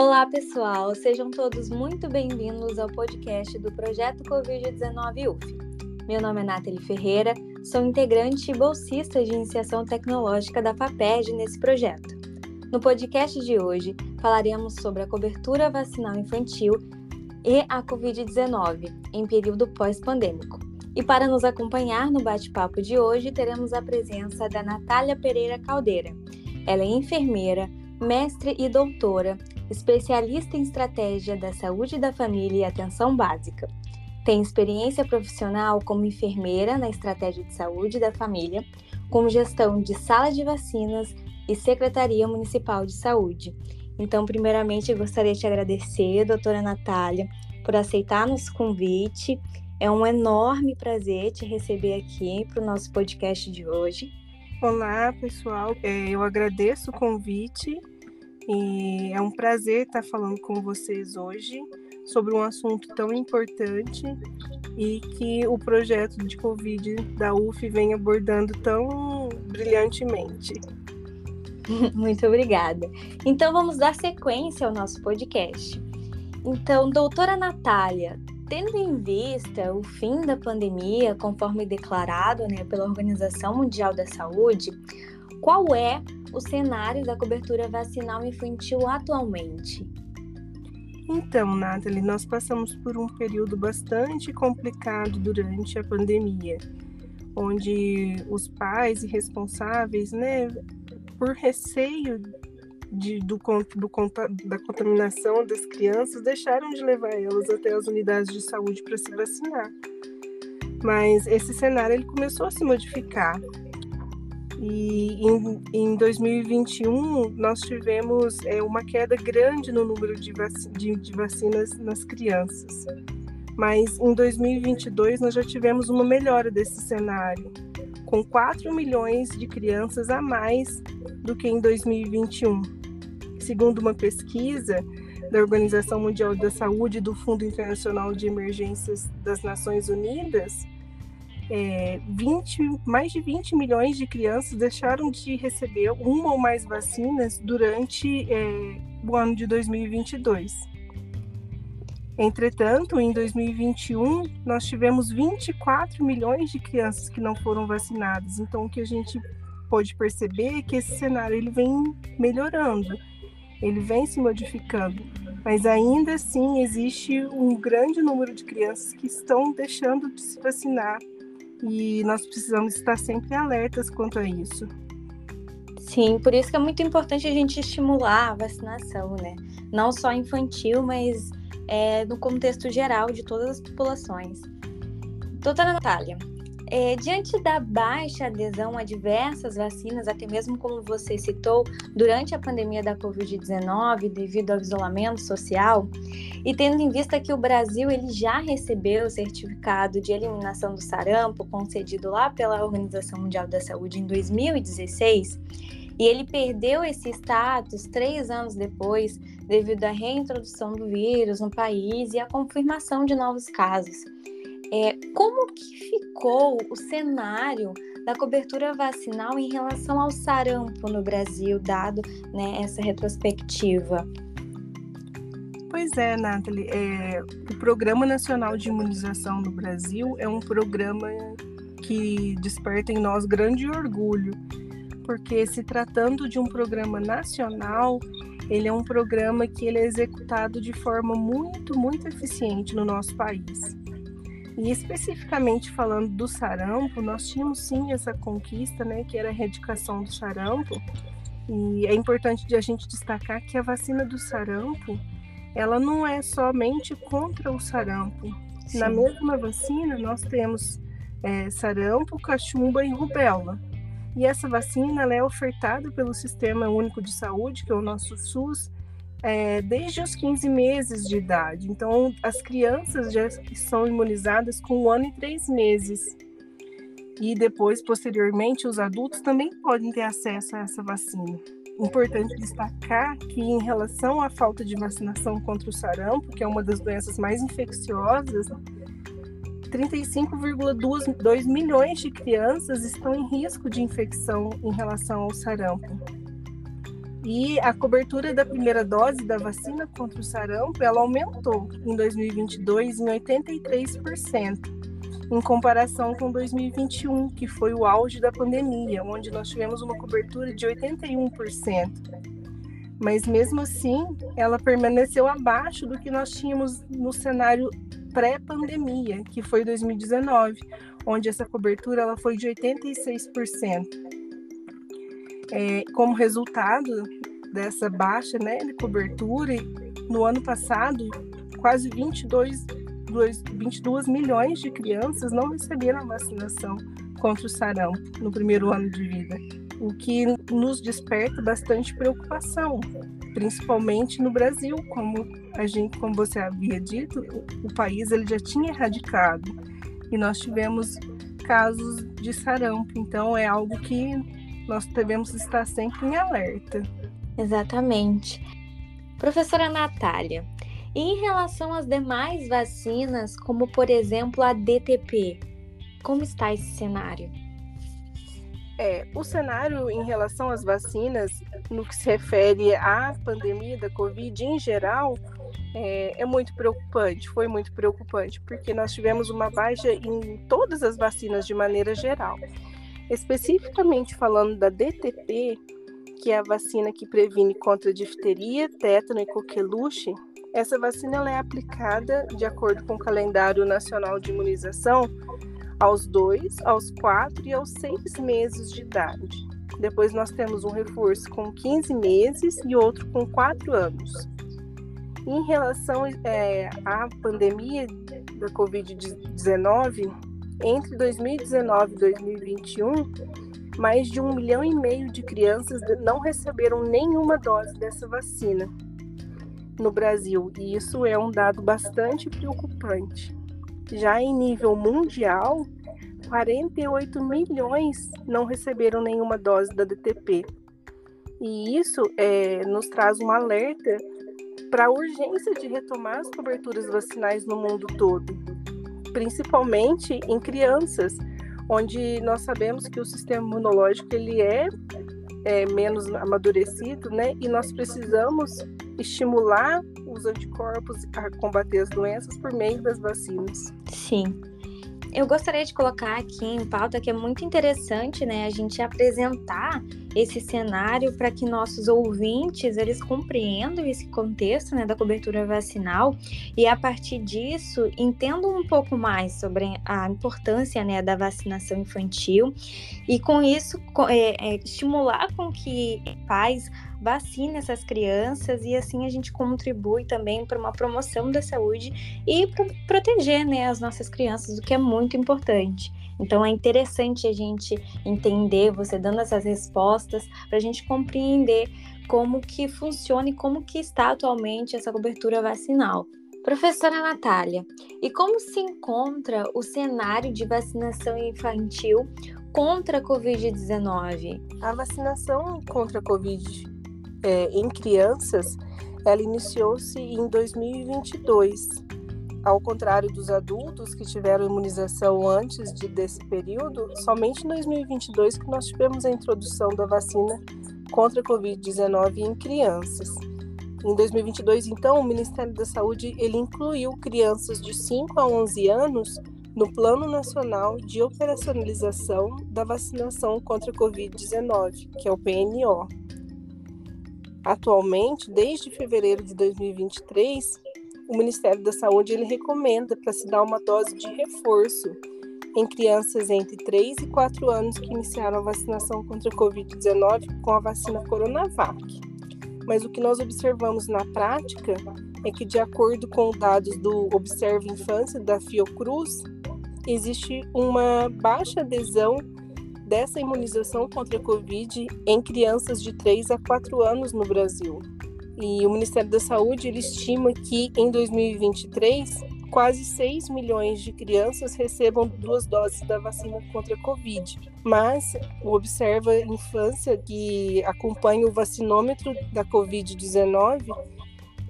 Olá, pessoal! Sejam todos muito bem-vindos ao podcast do Projeto Covid-19 UF. Meu nome é Nathalie Ferreira, sou integrante e bolsista de iniciação tecnológica da FAPERJ nesse projeto. No podcast de hoje, falaremos sobre a cobertura vacinal infantil e a Covid-19 em período pós-pandêmico. E para nos acompanhar no bate-papo de hoje, teremos a presença da Natália Pereira Caldeira. Ela é enfermeira, mestre e doutora especialista em estratégia da saúde da família e atenção básica. Tem experiência profissional como enfermeira na estratégia de saúde da família, com gestão de sala de vacinas e Secretaria Municipal de Saúde. Então, primeiramente, eu gostaria de agradecer, doutora Natália, por aceitar nosso convite. É um enorme prazer te receber aqui para o nosso podcast de hoje. Olá, pessoal. É, eu agradeço o convite e é um prazer estar falando com vocês hoje sobre um assunto tão importante e que o projeto de Covid da UF vem abordando tão brilhantemente. Muito obrigada. Então vamos dar sequência ao nosso podcast. Então, doutora Natália, tendo em vista o fim da pandemia, conforme declarado né, pela Organização Mundial da Saúde, qual é o cenário da cobertura vacinal infantil atualmente? Então, Nathalie, nós passamos por um período bastante complicado durante a pandemia, onde os pais e responsáveis, né, por receio de, do, do, da contaminação das crianças, deixaram de levar elas até as unidades de saúde para se vacinar. Mas esse cenário ele começou a se modificar e em, em 2021 nós tivemos é, uma queda grande no número de, vac de, de vacinas nas crianças. Mas em 2022 nós já tivemos uma melhora desse cenário, com 4 milhões de crianças a mais do que em 2021. Segundo uma pesquisa da Organização Mundial da Saúde e do Fundo Internacional de Emergências das Nações Unidas, é, 20, mais de 20 milhões de crianças deixaram de receber uma ou mais vacinas durante é, o ano de 2022. Entretanto, em 2021, nós tivemos 24 milhões de crianças que não foram vacinadas. Então, o que a gente pode perceber é que esse cenário ele vem melhorando, ele vem se modificando. Mas ainda assim existe um grande número de crianças que estão deixando de se vacinar e nós precisamos estar sempre alertas quanto a isso. Sim, por isso que é muito importante a gente estimular a vacinação, né? Não só infantil, mas é, no contexto geral de todas as populações. Doutora Natália, é, diante da baixa adesão a diversas vacinas, até mesmo como você citou, durante a pandemia da Covid-19, devido ao isolamento social, e tendo em vista que o Brasil ele já recebeu o certificado de eliminação do sarampo, concedido lá pela Organização Mundial da Saúde em 2016, e ele perdeu esse status três anos depois, devido à reintrodução do vírus no país e à confirmação de novos casos. É, como que ficou o cenário da cobertura vacinal em relação ao sarampo no Brasil, dado né, essa retrospectiva? Pois é, Nathalie. É, o Programa Nacional de Imunização no Brasil é um programa que desperta em nós grande orgulho, porque se tratando de um programa nacional, ele é um programa que ele é executado de forma muito, muito eficiente no nosso país. E especificamente falando do sarampo, nós tínhamos sim essa conquista, né, que era a erradicação do sarampo. E é importante de a gente destacar que a vacina do sarampo, ela não é somente contra o sarampo. Sim. Na mesma vacina, nós temos é, sarampo, cachumba e rubéola. E essa vacina ela é ofertada pelo Sistema Único de Saúde, que é o nosso SUS, é, desde os 15 meses de idade. Então, as crianças já são imunizadas com um ano e três meses. E depois, posteriormente, os adultos também podem ter acesso a essa vacina. Importante destacar que, em relação à falta de vacinação contra o sarampo, que é uma das doenças mais infecciosas, 35,2 milhões de crianças estão em risco de infecção em relação ao sarampo. E a cobertura da primeira dose da vacina contra o sarampo, ela aumentou em 2022 em 83%, em comparação com 2021, que foi o auge da pandemia, onde nós tivemos uma cobertura de 81%. Mas mesmo assim, ela permaneceu abaixo do que nós tínhamos no cenário pré-pandemia, que foi 2019, onde essa cobertura ela foi de 86%. É, como resultado dessa baixa né, de cobertura, no ano passado, quase 22, 22 milhões de crianças não receberam a vacinação contra o sarampo no primeiro ano de vida, o que nos desperta bastante preocupação, principalmente no Brasil, como a gente, como você havia dito, o país ele já tinha erradicado e nós tivemos casos de sarampo, então é algo que nós devemos estar sempre em alerta. Exatamente. Professora Natália, e em relação às demais vacinas, como por exemplo a DTP, como está esse cenário? É, o cenário em relação às vacinas, no que se refere à pandemia da Covid em geral, é, é, muito preocupante, foi muito preocupante, porque nós tivemos uma baixa em todas as vacinas de maneira geral. Especificamente falando da DTP, que é a vacina que previne contra difteria, tétano e coqueluche, essa vacina ela é aplicada de acordo com o calendário nacional de imunização aos 2, aos 4 e aos 6 meses de idade. Depois nós temos um reforço com 15 meses e outro com 4 anos. Em relação é, à pandemia da Covid-19, entre 2019 e 2021, mais de um milhão e meio de crianças não receberam nenhuma dose dessa vacina no Brasil, e isso é um dado bastante preocupante. Já em nível mundial, 48 milhões não receberam nenhuma dose da DTP. E isso é, nos traz um alerta para a urgência de retomar as coberturas vacinais no mundo todo, principalmente em crianças, onde nós sabemos que o sistema imunológico ele é, é menos amadurecido, né? E nós precisamos estimular os anticorpos a combater as doenças por meio das vacinas. Sim. Eu gostaria de colocar aqui em pauta que é muito interessante, né, a gente apresentar esse cenário para que nossos ouvintes eles compreendam esse contexto, né, da cobertura vacinal e a partir disso entendam um pouco mais sobre a importância, né, da vacinação infantil e com isso é, é, estimular com que pais vacine essas crianças e assim a gente contribui também para uma promoção da saúde e para proteger né, as nossas crianças, o que é muito importante. Então é interessante a gente entender, você dando essas respostas, para a gente compreender como que funciona e como que está atualmente essa cobertura vacinal. Professora Natália, e como se encontra o cenário de vacinação infantil contra a Covid-19? A vacinação contra a Covid é, em crianças, ela iniciou-se em 2022. Ao contrário dos adultos que tiveram imunização antes de, desse período, somente em 2022 que nós tivemos a introdução da vacina contra a Covid-19 em crianças. Em 2022, então, o Ministério da Saúde ele incluiu crianças de 5 a 11 anos no Plano Nacional de Operacionalização da Vacinação contra a Covid-19, que é o PNO. Atualmente, desde fevereiro de 2023, o Ministério da Saúde ele recomenda para se dar uma dose de reforço em crianças entre 3 e 4 anos que iniciaram a vacinação contra a Covid-19 com a vacina Coronavac. Mas o que nós observamos na prática é que, de acordo com dados do Observe Infância da Fiocruz, existe uma baixa adesão dessa imunização contra a Covid em crianças de 3 a 4 anos no Brasil. E o Ministério da Saúde ele estima que em 2023 quase 6 milhões de crianças recebam duas doses da vacina contra a Covid. Mas o Observa Infância, que acompanha o vacinômetro da Covid-19,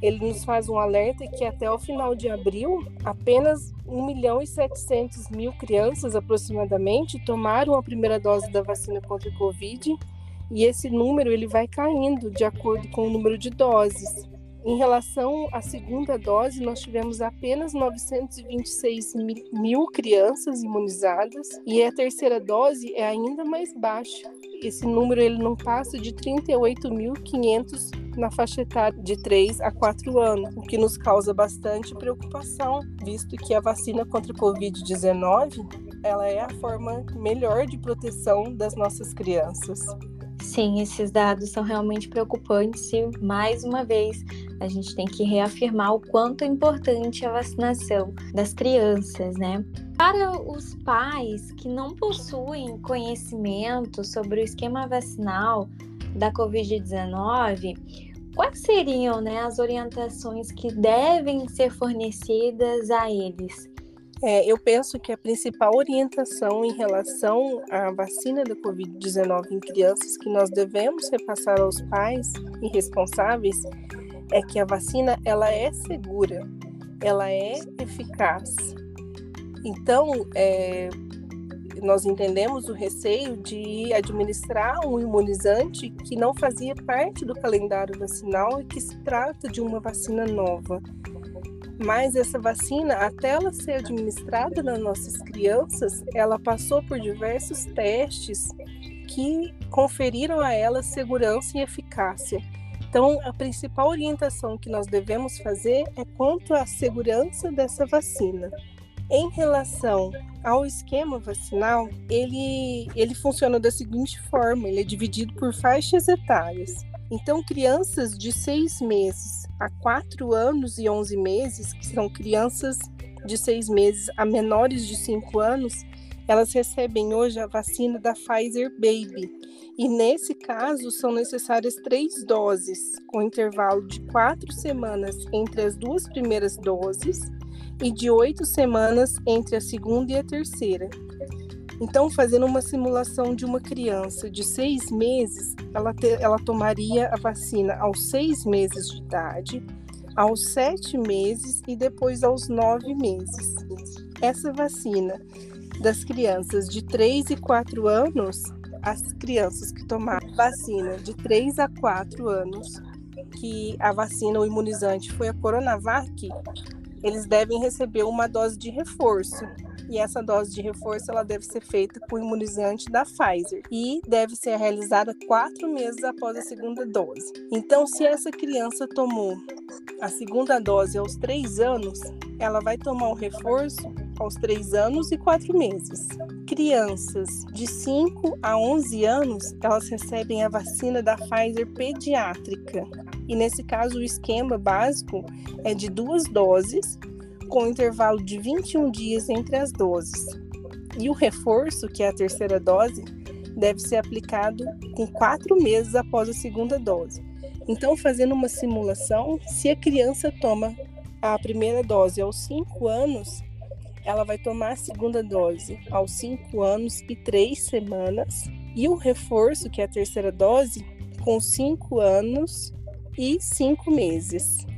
ele nos faz um alerta que até o final de abril, apenas 1 milhão e 700 mil crianças aproximadamente tomaram a primeira dose da vacina contra a Covid e esse número ele vai caindo de acordo com o número de doses. Em relação à segunda dose, nós tivemos apenas 926 mil crianças imunizadas e a terceira dose é ainda mais baixa. Esse número ele não passa de 38.500 na faixa etária de 3 a 4 anos, o que nos causa bastante preocupação, visto que a vacina contra a Covid-19 ela é a forma melhor de proteção das nossas crianças. Sim, esses dados são realmente preocupantes e, mais uma vez, a gente tem que reafirmar o quanto é importante a vacinação das crianças, né? Para os pais que não possuem conhecimento sobre o esquema vacinal da Covid-19, quais seriam né, as orientações que devem ser fornecidas a eles? É, eu penso que a principal orientação em relação à vacina da Covid-19 em crianças que nós devemos repassar aos pais e responsáveis é que a vacina ela é segura, ela é eficaz. Então, é, nós entendemos o receio de administrar um imunizante que não fazia parte do calendário vacinal e que se trata de uma vacina nova. Mas essa vacina, até ela ser administrada nas nossas crianças, ela passou por diversos testes que conferiram a ela segurança e eficácia. Então, a principal orientação que nós devemos fazer é quanto à segurança dessa vacina. Em relação ao esquema vacinal, ele, ele funciona da seguinte forma: ele é dividido por faixas etárias. Então, crianças de seis meses a quatro anos e onze meses, que são crianças de seis meses a menores de cinco anos, elas recebem hoje a vacina da Pfizer Baby. E nesse caso, são necessárias três doses, com intervalo de quatro semanas entre as duas primeiras doses e de oito semanas entre a segunda e a terceira. Então, fazendo uma simulação de uma criança de seis meses, ela, ter, ela tomaria a vacina aos seis meses de idade, aos sete meses e depois aos nove meses. Essa vacina das crianças de 3 e 4 anos, as crianças que tomaram vacina de 3 a 4 anos, que a vacina, o imunizante foi a Coronavac, eles devem receber uma dose de reforço, e essa dose de reforço ela deve ser feita com imunizante da Pfizer e deve ser realizada quatro meses após a segunda dose. Então, se essa criança tomou a segunda dose aos três anos, ela vai tomar o reforço aos três anos e quatro meses. Crianças de 5 a 11 anos, elas recebem a vacina da Pfizer pediátrica. E nesse caso, o esquema básico é de duas doses com intervalo de 21 dias entre as doses. E o reforço, que é a terceira dose, deve ser aplicado com quatro meses após a segunda dose. Então, fazendo uma simulação, se a criança toma a primeira dose aos 5 anos, ela vai tomar a segunda dose aos 5 anos e 3 semanas, e o reforço, que é a terceira dose, com 5 anos e 5 meses.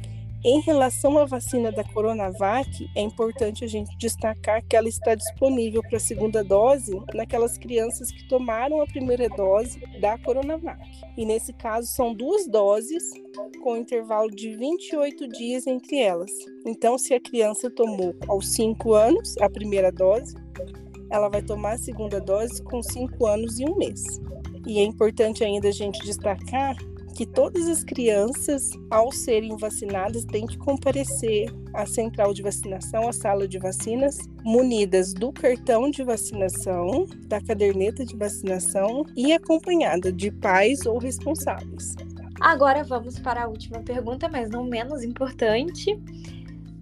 Em relação à vacina da Coronavac, é importante a gente destacar que ela está disponível para a segunda dose naquelas crianças que tomaram a primeira dose da Coronavac. E nesse caso são duas doses com intervalo de 28 dias entre elas. Então, se a criança tomou aos 5 anos a primeira dose, ela vai tomar a segunda dose com 5 anos e um mês. E é importante ainda a gente destacar que todas as crianças, ao serem vacinadas, têm que comparecer à central de vacinação, à sala de vacinas, munidas do cartão de vacinação, da caderneta de vacinação e acompanhada de pais ou responsáveis. Agora vamos para a última pergunta, mas não menos importante.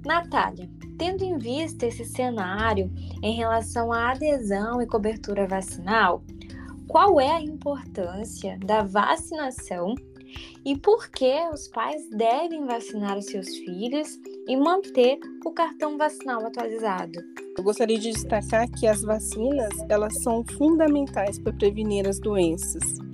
Natália, tendo em vista esse cenário em relação à adesão e cobertura vacinal, qual é a importância da vacinação e por que os pais devem vacinar os seus filhos e manter o cartão vacinal atualizado. Eu gostaria de destacar que as vacinas, elas são fundamentais para prevenir as doenças.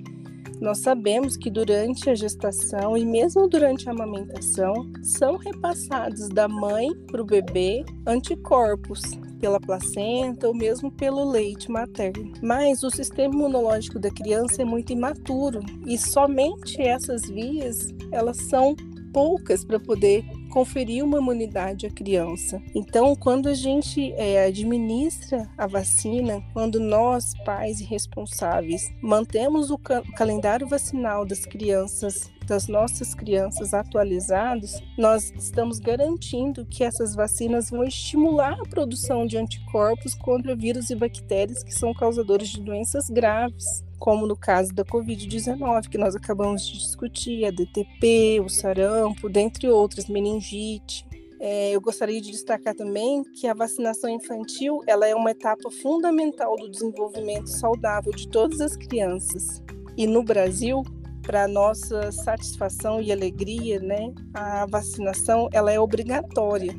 Nós sabemos que durante a gestação e mesmo durante a amamentação são repassados da mãe para o bebê anticorpos pela placenta ou mesmo pelo leite materno. Mas o sistema imunológico da criança é muito imaturo e somente essas vias elas são poucas para poder conferir uma imunidade à criança. Então, quando a gente é, administra a vacina, quando nós, pais e responsáveis, mantemos o, ca calendário vacinal das crianças das nossas crianças atualizados, nós estamos garantindo que essas vacinas vão estimular a produção de anticorpos contra vírus e bactérias que são causadores de doenças graves como no caso da Covid-19, que nós acabamos de discutir, a DTP, o sarampo, dentre outras, meningite. É, eu gostaria de destacar também que a vacinação infantil ela é uma etapa fundamental do desenvolvimento saudável de todas as crianças. E no Brasil, para nossa satisfação e alegria, né, a vacinação ela é obrigatória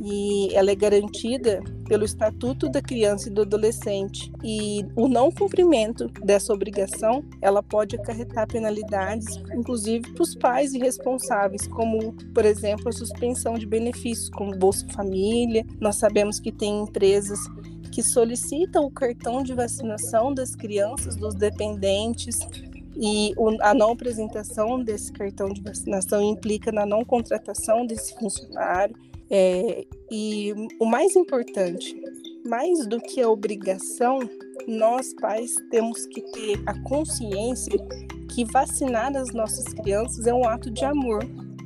e ela é garantida pelo Estatuto da Criança e do Adolescente. E o não cumprimento dessa obrigação, ela pode acarretar penalidades, inclusive para os pais irresponsáveis, como, por exemplo, a suspensão de benefícios, como Bolsa Família. Nós sabemos que tem empresas que solicitam o cartão de vacinação das crianças, dos dependentes, e a não apresentação desse cartão de vacinação implica na não contratação desse funcionário. É, e o mais importante, mais do que a obrigação, nós pais temos que ter a consciência que vacinar as nossas crianças é um ato de amor,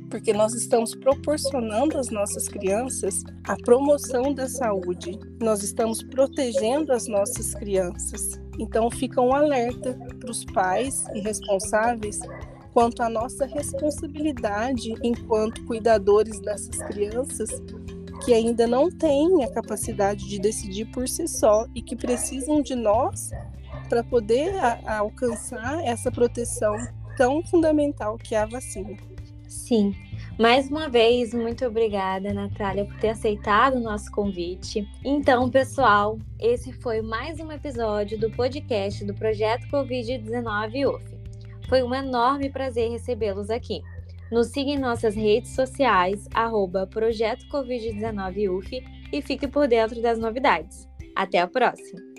porque nós estamos proporcionando às nossas crianças a promoção da saúde, nós estamos protegendo as nossas crianças. Então, fica um alerta para os pais e responsáveis quanto à nossa responsabilidade enquanto cuidadores dessas crianças que ainda não têm a capacidade de decidir por si só e que precisam de nós para poder a, a alcançar essa proteção tão fundamental que é a vacina. Sim. Mais uma vez, muito obrigada, Natália, por ter aceitado o nosso convite. Então, pessoal, esse foi mais um episódio do podcast do Projeto Covid-19 UF. Foi um enorme prazer recebê-los aqui. Nos siga em nossas redes sociais, arroba Projeto Covid-19 UF e fique por dentro das novidades. Até a próxima!